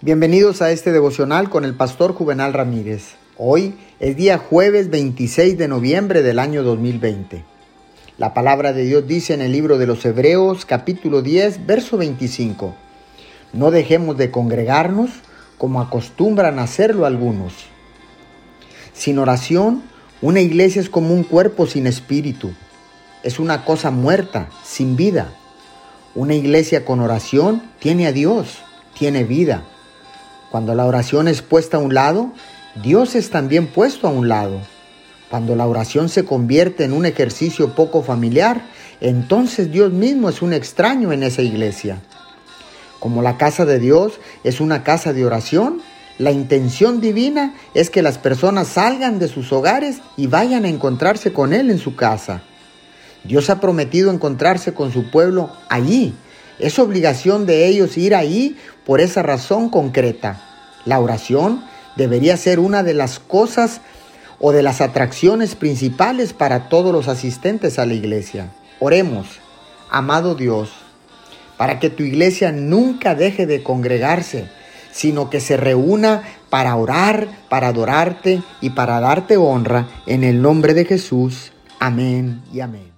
Bienvenidos a este devocional con el pastor Juvenal Ramírez. Hoy es día jueves 26 de noviembre del año 2020. La palabra de Dios dice en el libro de los Hebreos capítulo 10, verso 25. No dejemos de congregarnos como acostumbran hacerlo algunos. Sin oración, una iglesia es como un cuerpo sin espíritu. Es una cosa muerta, sin vida. Una iglesia con oración tiene a Dios, tiene vida cuando la oración es puesta a un lado, Dios es también puesto a un lado. Cuando la oración se convierte en un ejercicio poco familiar, entonces Dios mismo es un extraño en esa iglesia. Como la casa de Dios es una casa de oración, la intención divina es que las personas salgan de sus hogares y vayan a encontrarse con Él en su casa. Dios ha prometido encontrarse con su pueblo allí, es obligación de ellos ir ahí por esa razón concreta. La oración debería ser una de las cosas o de las atracciones principales para todos los asistentes a la iglesia. Oremos, amado Dios, para que tu iglesia nunca deje de congregarse, sino que se reúna para orar, para adorarte y para darte honra en el nombre de Jesús. Amén y amén.